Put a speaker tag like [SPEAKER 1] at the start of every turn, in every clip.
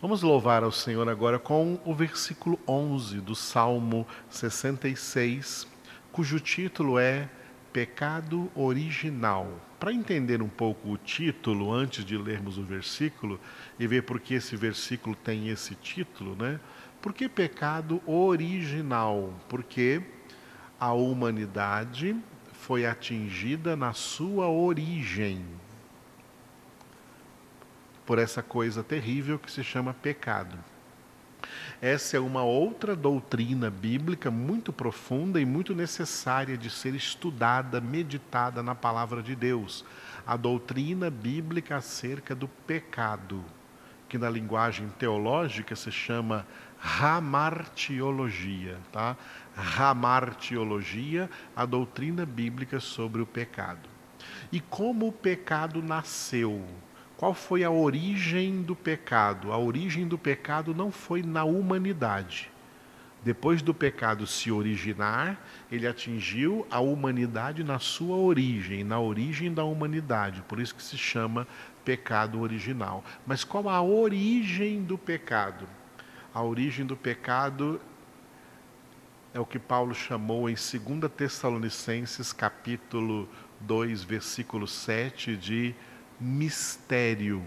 [SPEAKER 1] Vamos louvar ao Senhor agora com o versículo 11 do Salmo 66, cujo título é Pecado Original. Para entender um pouco o título, antes de lermos o versículo e ver por que esse versículo tem esse título, né? Por que pecado original? Porque a humanidade foi atingida na sua origem por essa coisa terrível que se chama pecado. Essa é uma outra doutrina bíblica muito profunda e muito necessária de ser estudada, meditada na palavra de Deus. A doutrina bíblica acerca do pecado, que na linguagem teológica se chama ramartiologia, tá? Ramartiologia, a doutrina bíblica sobre o pecado. E como o pecado nasceu? Qual foi a origem do pecado? A origem do pecado não foi na humanidade. Depois do pecado se originar, ele atingiu a humanidade na sua origem, na origem da humanidade. Por isso que se chama pecado original. Mas qual a origem do pecado? A origem do pecado é o que Paulo chamou em 2 Tessalonicenses, capítulo 2, versículo 7, de mistério,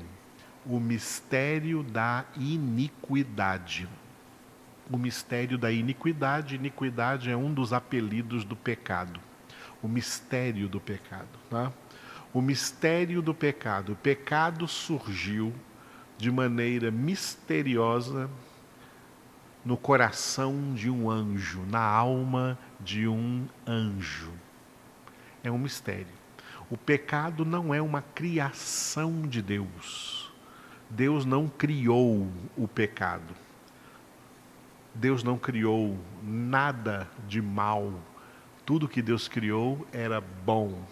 [SPEAKER 1] o mistério da iniquidade. O mistério da iniquidade, iniquidade é um dos apelidos do pecado. O mistério do pecado. Tá? O mistério do pecado. O pecado surgiu de maneira misteriosa no coração de um anjo, na alma de um anjo. É um mistério. O pecado não é uma criação de Deus. Deus não criou o pecado. Deus não criou nada de mal. Tudo que Deus criou era bom.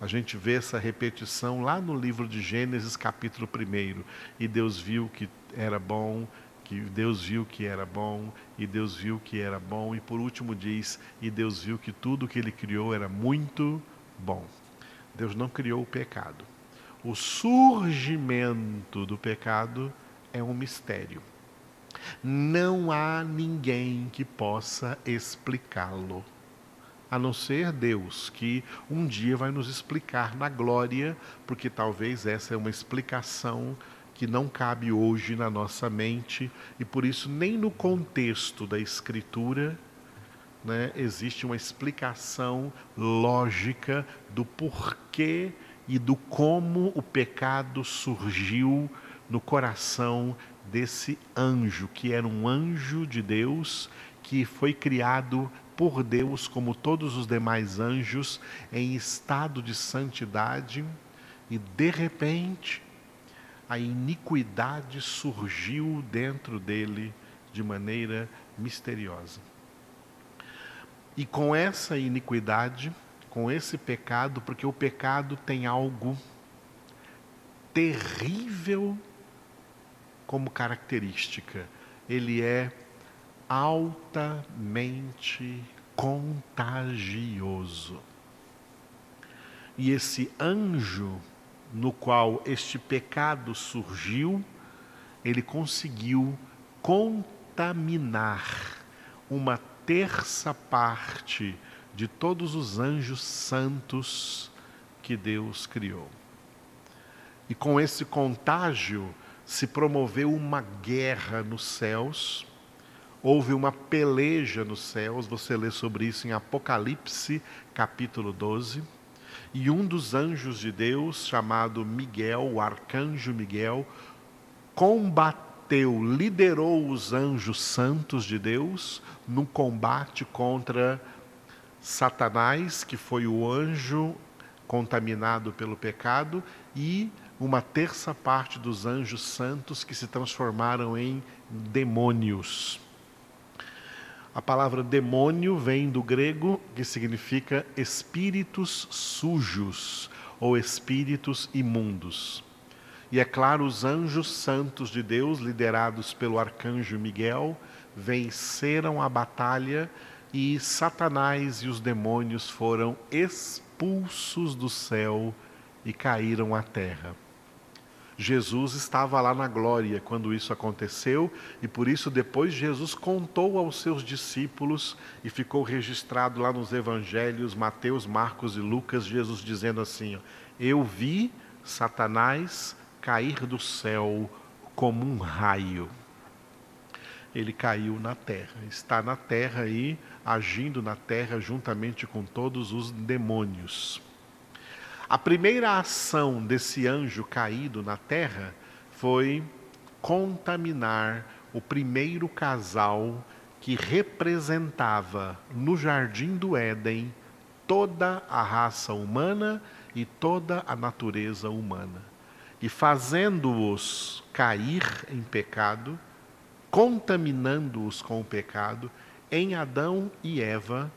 [SPEAKER 1] A gente vê essa repetição lá no livro de Gênesis, capítulo 1. E Deus viu que era bom, que Deus viu que era bom, e Deus viu que era bom, e por último diz: e Deus viu que tudo que ele criou era muito bom. Deus não criou o pecado. O surgimento do pecado é um mistério. Não há ninguém que possa explicá-lo, a não ser Deus, que um dia vai nos explicar na glória, porque talvez essa é uma explicação que não cabe hoje na nossa mente e por isso nem no contexto da Escritura né, existe uma explicação lógica do porquê e do como o pecado surgiu no coração desse anjo, que era um anjo de Deus, que foi criado por Deus, como todos os demais anjos, em estado de santidade, e de repente a iniquidade surgiu dentro dele de maneira misteriosa. E com essa iniquidade, com esse pecado, porque o pecado tem algo terrível como característica. Ele é altamente contagioso. E esse anjo no qual este pecado surgiu, ele conseguiu contaminar uma terça parte de todos os anjos santos que Deus criou. E com esse contágio se promoveu uma guerra nos céus, houve uma peleja nos céus, você lê sobre isso em Apocalipse, capítulo 12. E um dos anjos de Deus, chamado Miguel, o arcanjo Miguel, combateu bateu, liderou os anjos santos de Deus no combate contra Satanás, que foi o anjo contaminado pelo pecado, e uma terça parte dos anjos santos que se transformaram em demônios. A palavra demônio vem do grego que significa espíritos sujos ou espíritos imundos. E é claro, os anjos santos de Deus, liderados pelo arcanjo Miguel, venceram a batalha e Satanás e os demônios foram expulsos do céu e caíram à terra. Jesus estava lá na glória quando isso aconteceu, e por isso depois Jesus contou aos seus discípulos e ficou registrado lá nos evangelhos Mateus, Marcos e Lucas, Jesus dizendo assim: Eu vi Satanás cair do céu como um raio. Ele caiu na terra, está na terra aí, agindo na terra juntamente com todos os demônios. A primeira ação desse anjo caído na terra foi contaminar o primeiro casal que representava no jardim do Éden toda a raça humana e toda a natureza humana. E fazendo-os cair em pecado, contaminando-os com o pecado, em Adão e Eva,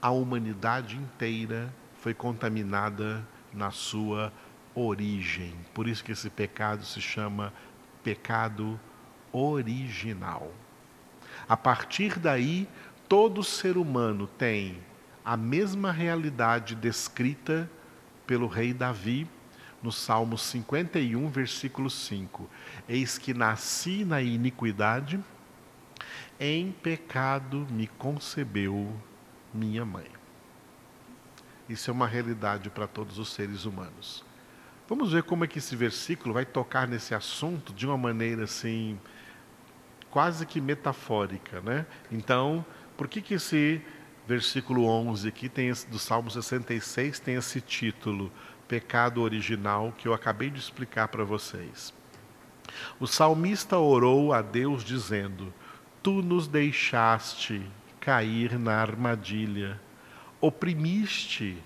[SPEAKER 1] a humanidade inteira foi contaminada na sua origem. Por isso que esse pecado se chama pecado original. A partir daí, todo ser humano tem a mesma realidade descrita pelo rei Davi no Salmo 51, versículo 5. Eis que nasci na iniquidade, em pecado me concebeu minha mãe. Isso é uma realidade para todos os seres humanos. Vamos ver como é que esse versículo vai tocar nesse assunto de uma maneira assim quase que metafórica, né? Então, por que que esse versículo 11 aqui tem esse, do Salmo 66 tem esse título pecado original que eu acabei de explicar para vocês? O salmista orou a Deus dizendo: Tu nos deixaste cair na armadilha oprimiste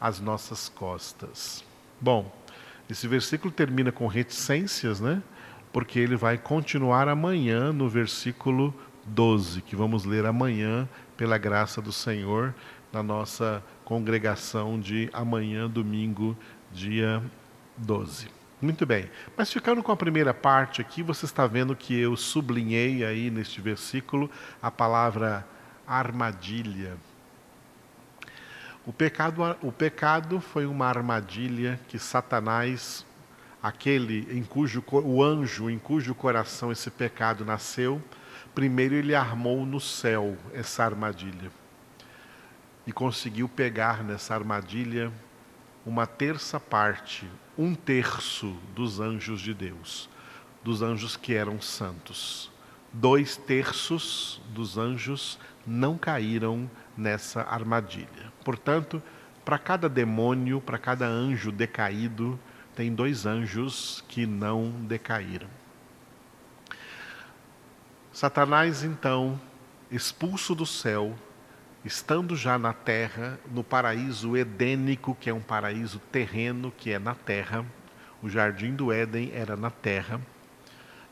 [SPEAKER 1] as nossas costas. Bom, esse versículo termina com reticências, né? Porque ele vai continuar amanhã no versículo 12, que vamos ler amanhã, pela graça do Senhor, na nossa congregação de amanhã, domingo, dia 12. Muito bem. Mas ficando com a primeira parte aqui, você está vendo que eu sublinhei aí neste versículo a palavra armadilha. O pecado, o pecado foi uma armadilha que Satanás, aquele em cujo o anjo em cujo coração esse pecado nasceu, primeiro ele armou no céu essa armadilha e conseguiu pegar nessa armadilha uma terça parte, um terço dos anjos de Deus, dos anjos que eram santos. Dois terços dos anjos não caíram nessa armadilha. Portanto, para cada demônio, para cada anjo decaído, tem dois anjos que não decaíram. Satanás, então, expulso do céu, estando já na terra, no paraíso edênico, que é um paraíso terreno, que é na terra, o jardim do Éden era na terra,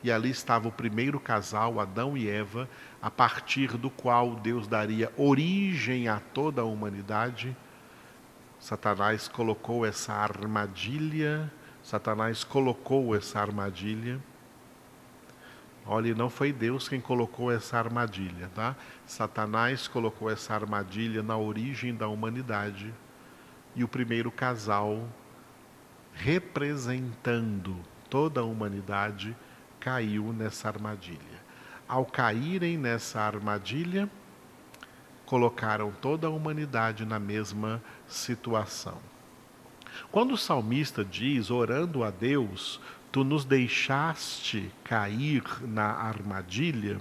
[SPEAKER 1] e ali estava o primeiro casal, Adão e Eva, a partir do qual Deus daria origem a toda a humanidade. Satanás colocou essa armadilha, Satanás colocou essa armadilha. Olha, não foi Deus quem colocou essa armadilha, tá? Satanás colocou essa armadilha na origem da humanidade. E o primeiro casal, representando toda a humanidade, caiu nessa armadilha. Ao caírem nessa armadilha, colocaram toda a humanidade na mesma situação. Quando o salmista diz, orando a Deus, tu nos deixaste cair na armadilha,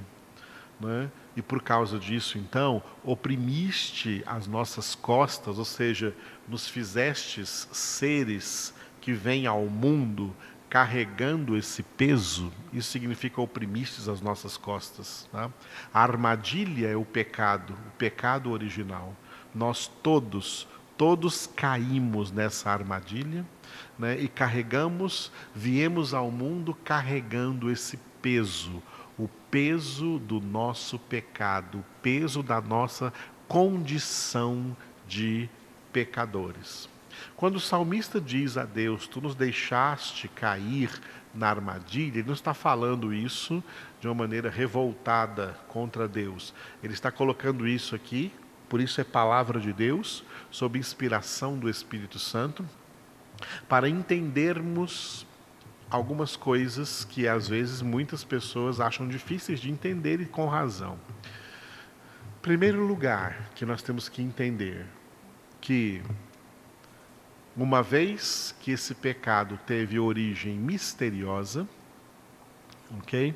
[SPEAKER 1] né? e por causa disso, então, oprimiste as nossas costas, ou seja, nos fizestes seres que vêm ao mundo carregando esse peso, isso significa oprimistes as nossas costas. Tá? A armadilha é o pecado, o pecado original. Nós todos, todos caímos nessa armadilha né? e carregamos, viemos ao mundo carregando esse peso, o peso do nosso pecado, o peso da nossa condição de pecadores. Quando o salmista diz a Deus, tu nos deixaste cair na armadilha, ele não está falando isso de uma maneira revoltada contra Deus. Ele está colocando isso aqui, por isso é palavra de Deus, sob inspiração do Espírito Santo, para entendermos algumas coisas que às vezes muitas pessoas acham difíceis de entender e com razão. Primeiro lugar que nós temos que entender que uma vez que esse pecado teve origem misteriosa, ok?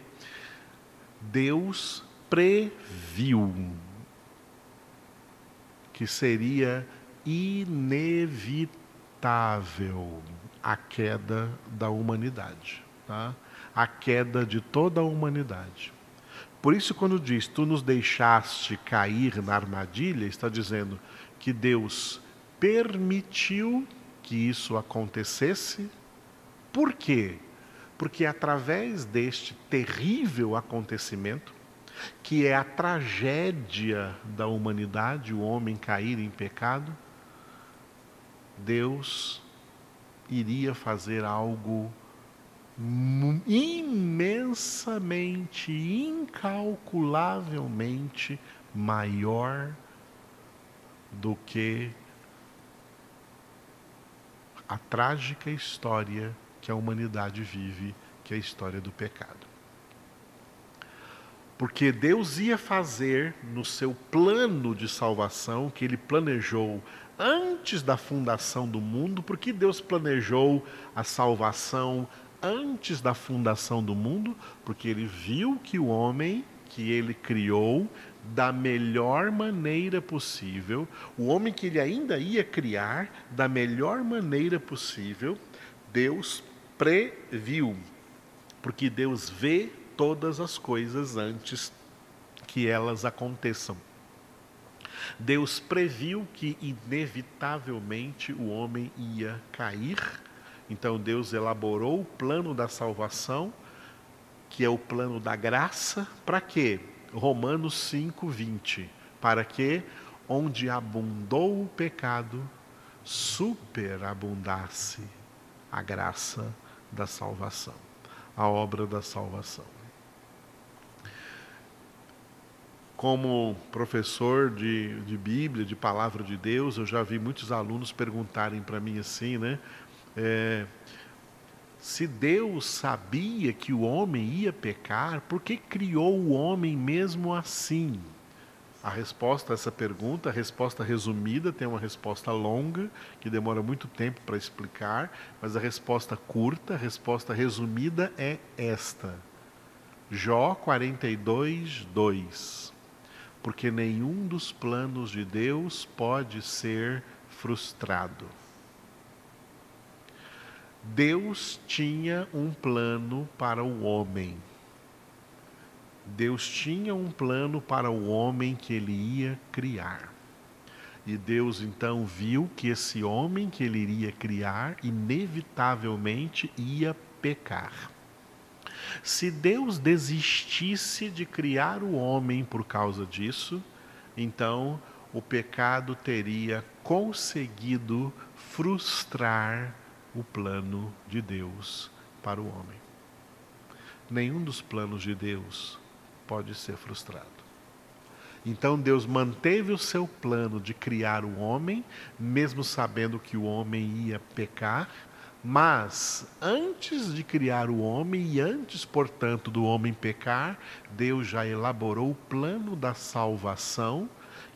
[SPEAKER 1] Deus previu que seria inevitável a queda da humanidade, tá? a queda de toda a humanidade. Por isso, quando diz, tu nos deixaste cair na armadilha, está dizendo que Deus permitiu que isso acontecesse. Por quê? Porque através deste terrível acontecimento, que é a tragédia da humanidade, o homem cair em pecado, Deus iria fazer algo imensamente, incalculavelmente maior do que a trágica história que a humanidade vive, que é a história do pecado. Porque Deus ia fazer no seu plano de salvação, que ele planejou antes da fundação do mundo, porque Deus planejou a salvação antes da fundação do mundo, porque ele viu que o homem que ele criou da melhor maneira possível, o homem que ele ainda ia criar da melhor maneira possível, Deus previu, porque Deus vê todas as coisas antes que elas aconteçam. Deus previu que inevitavelmente o homem ia cair, então Deus elaborou o plano da salvação, que é o plano da graça, para quê? Romanos 5, 20. Para que, onde abundou o pecado, superabundasse a graça da salvação, a obra da salvação. Como professor de, de Bíblia, de Palavra de Deus, eu já vi muitos alunos perguntarem para mim assim, né? É, se Deus sabia que o homem ia pecar, por que criou o homem mesmo assim? A resposta a essa pergunta, a resposta resumida, tem uma resposta longa, que demora muito tempo para explicar, mas a resposta curta, a resposta resumida é esta. Jó 42, 2. Porque nenhum dos planos de Deus pode ser frustrado. Deus tinha um plano para o homem. Deus tinha um plano para o homem que ele ia criar. E Deus então viu que esse homem que ele iria criar, inevitavelmente ia pecar. Se Deus desistisse de criar o homem por causa disso, então o pecado teria conseguido frustrar o plano de Deus para o homem. Nenhum dos planos de Deus pode ser frustrado. Então Deus manteve o seu plano de criar o homem, mesmo sabendo que o homem ia pecar, mas antes de criar o homem e antes, portanto, do homem pecar, Deus já elaborou o plano da salvação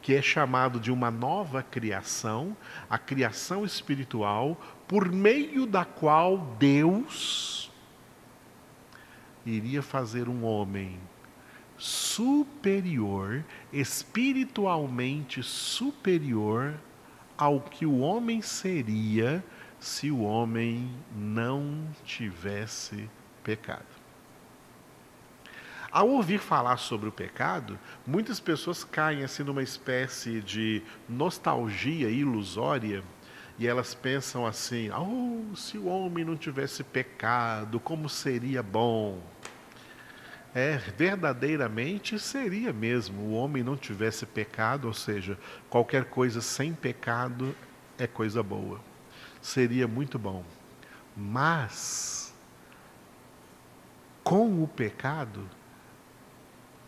[SPEAKER 1] que é chamado de uma nova criação, a criação espiritual, por meio da qual Deus iria fazer um homem superior, espiritualmente superior ao que o homem seria se o homem não tivesse pecado. Ao ouvir falar sobre o pecado, muitas pessoas caem assim numa espécie de nostalgia ilusória e elas pensam assim: oh, se o homem não tivesse pecado, como seria bom? É, verdadeiramente seria mesmo. O homem não tivesse pecado, ou seja, qualquer coisa sem pecado é coisa boa. Seria muito bom. Mas, com o pecado,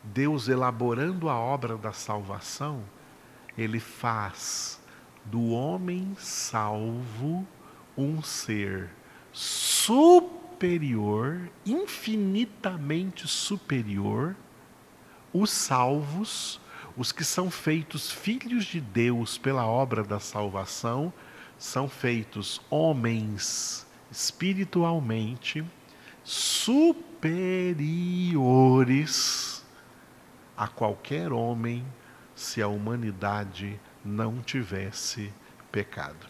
[SPEAKER 1] Deus elaborando a obra da salvação, ele faz do homem salvo um ser superior infinitamente superior, os salvos, os que são feitos filhos de Deus pela obra da salvação, são feitos homens espiritualmente superiores a qualquer homem se a humanidade não tivesse pecado.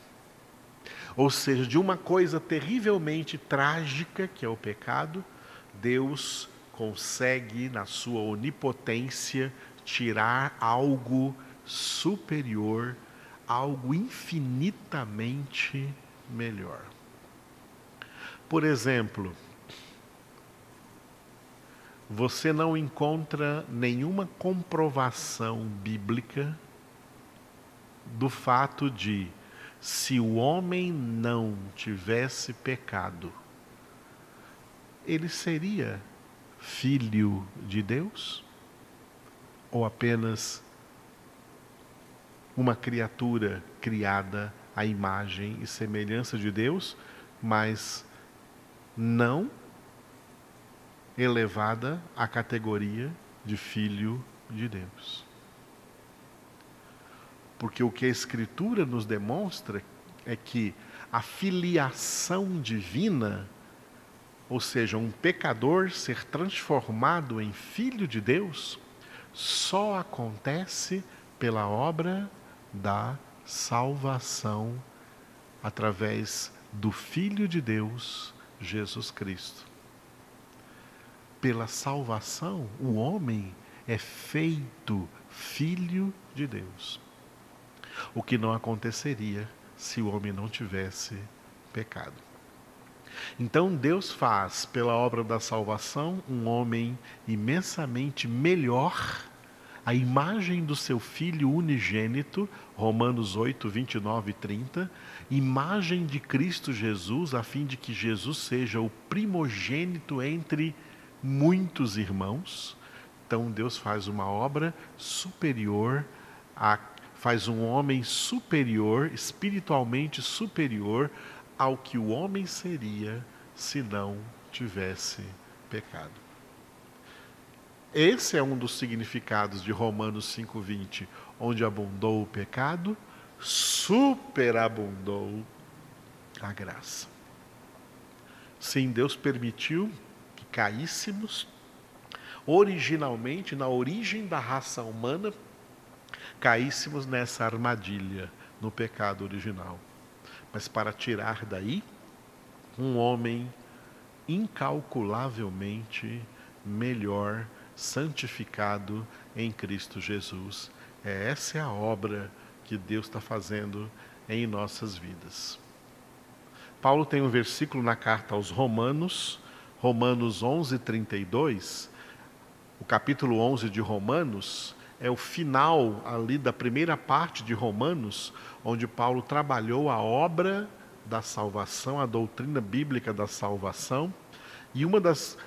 [SPEAKER 1] Ou seja, de uma coisa terrivelmente trágica, que é o pecado, Deus consegue, na sua onipotência, tirar algo superior, algo infinitamente melhor. Por exemplo, você não encontra nenhuma comprovação bíblica do fato de se o homem não tivesse pecado, ele seria filho de Deus? Ou apenas uma criatura criada à imagem e semelhança de Deus, mas não elevada à categoria de filho de Deus? Porque o que a Escritura nos demonstra é que a filiação divina, ou seja, um pecador ser transformado em filho de Deus, só acontece pela obra da salvação através do Filho de Deus, Jesus Cristo. Pela salvação, o homem é feito filho de Deus o que não aconteceria se o homem não tivesse pecado. Então Deus faz, pela obra da salvação, um homem imensamente melhor, a imagem do seu Filho unigênito, Romanos 8, 29 e 30, imagem de Cristo Jesus, a fim de que Jesus seja o primogênito entre muitos irmãos. Então Deus faz uma obra superior a faz um homem superior, espiritualmente superior ao que o homem seria se não tivesse pecado. Esse é um dos significados de Romanos 5:20, onde abundou o pecado, superabundou a graça. Sim, Deus permitiu que caíssemos originalmente na origem da raça humana caíssemos nessa armadilha, no pecado original. Mas para tirar daí um homem incalculavelmente melhor, santificado em Cristo Jesus. É essa é a obra que Deus está fazendo em nossas vidas. Paulo tem um versículo na carta aos Romanos, Romanos 11, 32. O capítulo 11 de Romanos é o final ali da primeira parte de Romanos, onde Paulo trabalhou a obra da salvação, a doutrina bíblica da salvação, e uma das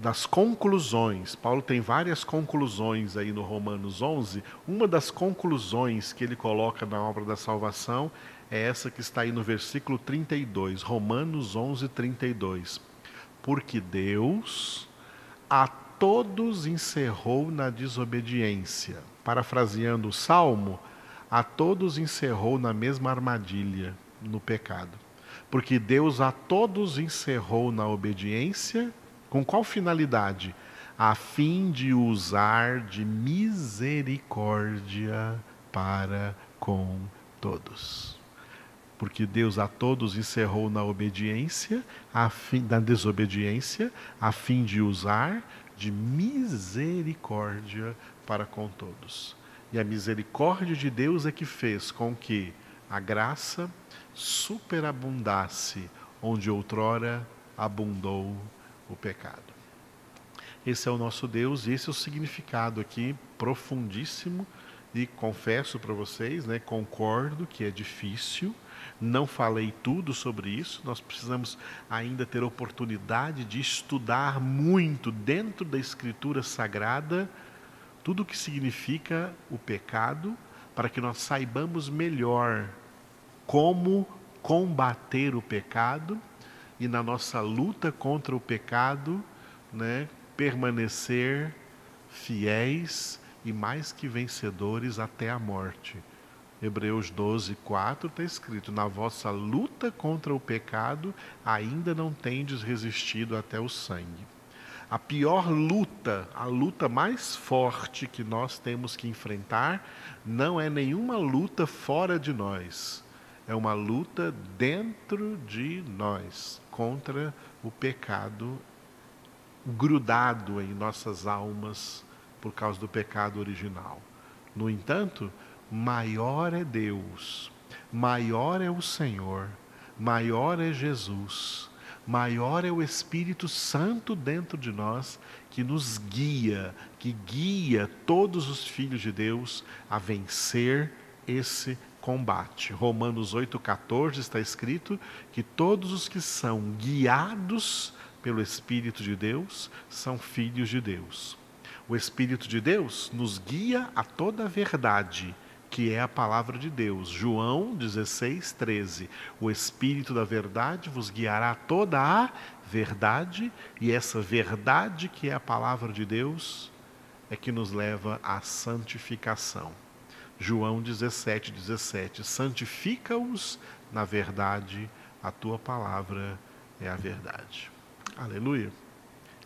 [SPEAKER 1] das conclusões, Paulo tem várias conclusões aí no Romanos 11, uma das conclusões que ele coloca na obra da salvação é essa que está aí no versículo 32, Romanos 11, 32. Porque Deus, a todos encerrou na desobediência. Parafraseando o salmo, a todos encerrou na mesma armadilha, no pecado. Porque Deus a todos encerrou na obediência, com qual finalidade? A fim de usar de misericórdia para com todos. Porque Deus a todos encerrou na obediência, a fim, na desobediência, a fim de usar de misericórdia para com todos. E a misericórdia de Deus é que fez com que a graça superabundasse onde outrora abundou o pecado. Esse é o nosso Deus e esse é o significado aqui profundíssimo e confesso para vocês, né, concordo que é difícil não falei tudo sobre isso, nós precisamos ainda ter oportunidade de estudar muito dentro da Escritura Sagrada tudo o que significa o pecado, para que nós saibamos melhor como combater o pecado e na nossa luta contra o pecado, né, permanecer fiéis e mais que vencedores até a morte. Hebreus 12, 4 está escrito: Na vossa luta contra o pecado, ainda não tendes resistido até o sangue. A pior luta, a luta mais forte que nós temos que enfrentar, não é nenhuma luta fora de nós, é uma luta dentro de nós contra o pecado grudado em nossas almas por causa do pecado original. No entanto, maior é Deus, maior é o Senhor, maior é Jesus, maior é o Espírito Santo dentro de nós que nos guia, que guia todos os filhos de Deus a vencer esse combate. Romanos 8,14 está escrito que todos os que são guiados pelo Espírito de Deus são filhos de Deus. O Espírito de Deus nos guia a toda a verdade, que é a palavra de Deus. João 16, 13. O Espírito da verdade vos guiará a toda a verdade, e essa verdade, que é a palavra de Deus, é que nos leva à santificação. João 17, 17. Santifica-os na verdade, a tua palavra é a verdade. Aleluia.